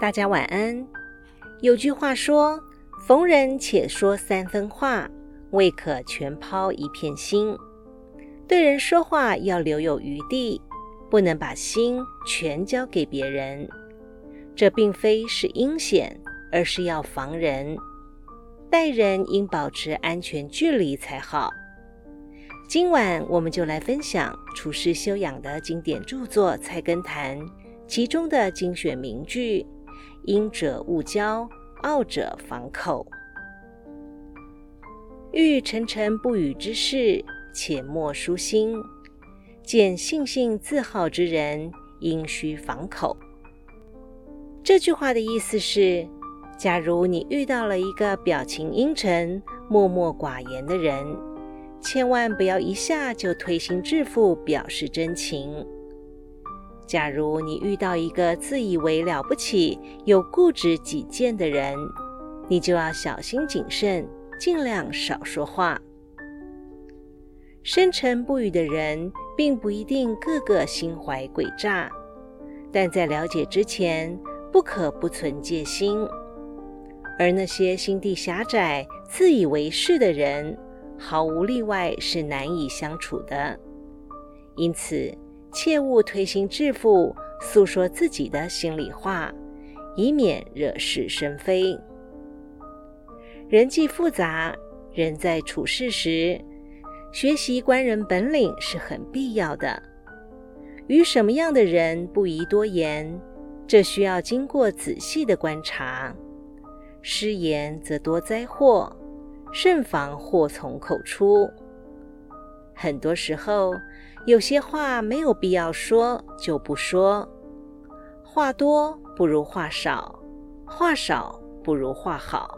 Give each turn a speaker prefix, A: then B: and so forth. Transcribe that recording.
A: 大家晚安。有句话说：“逢人且说三分话，未可全抛一片心。”对人说话要留有余地，不能把心全交给别人。这并非是阴险，而是要防人。待人应保持安全距离才好。今晚我们就来分享处世修养的经典著作《菜根谭》，其中的精选名句。阴者勿交，傲者防口。遇沉沉不语之事，且莫舒心；见信信自好之人，应须防口。这句话的意思是：假如你遇到了一个表情阴沉、默默寡言的人，千万不要一下就推心置腹表示真情。假如你遇到一个自以为了不起、有固执己见的人，你就要小心谨慎，尽量少说话。深沉不语的人，并不一定个个心怀诡诈，但在了解之前，不可不存戒心。而那些心地狭窄、自以为是的人，毫无例外是难以相处的。因此，切勿推心置腹，诉说自己的心里话，以免惹是生非。人际复杂，人在处事时，学习观人本领是很必要的。与什么样的人不宜多言，这需要经过仔细的观察。失言则多灾祸，慎防祸从口出。很多时候，有些话没有必要说，就不说。话多不如话少，话少不如话好。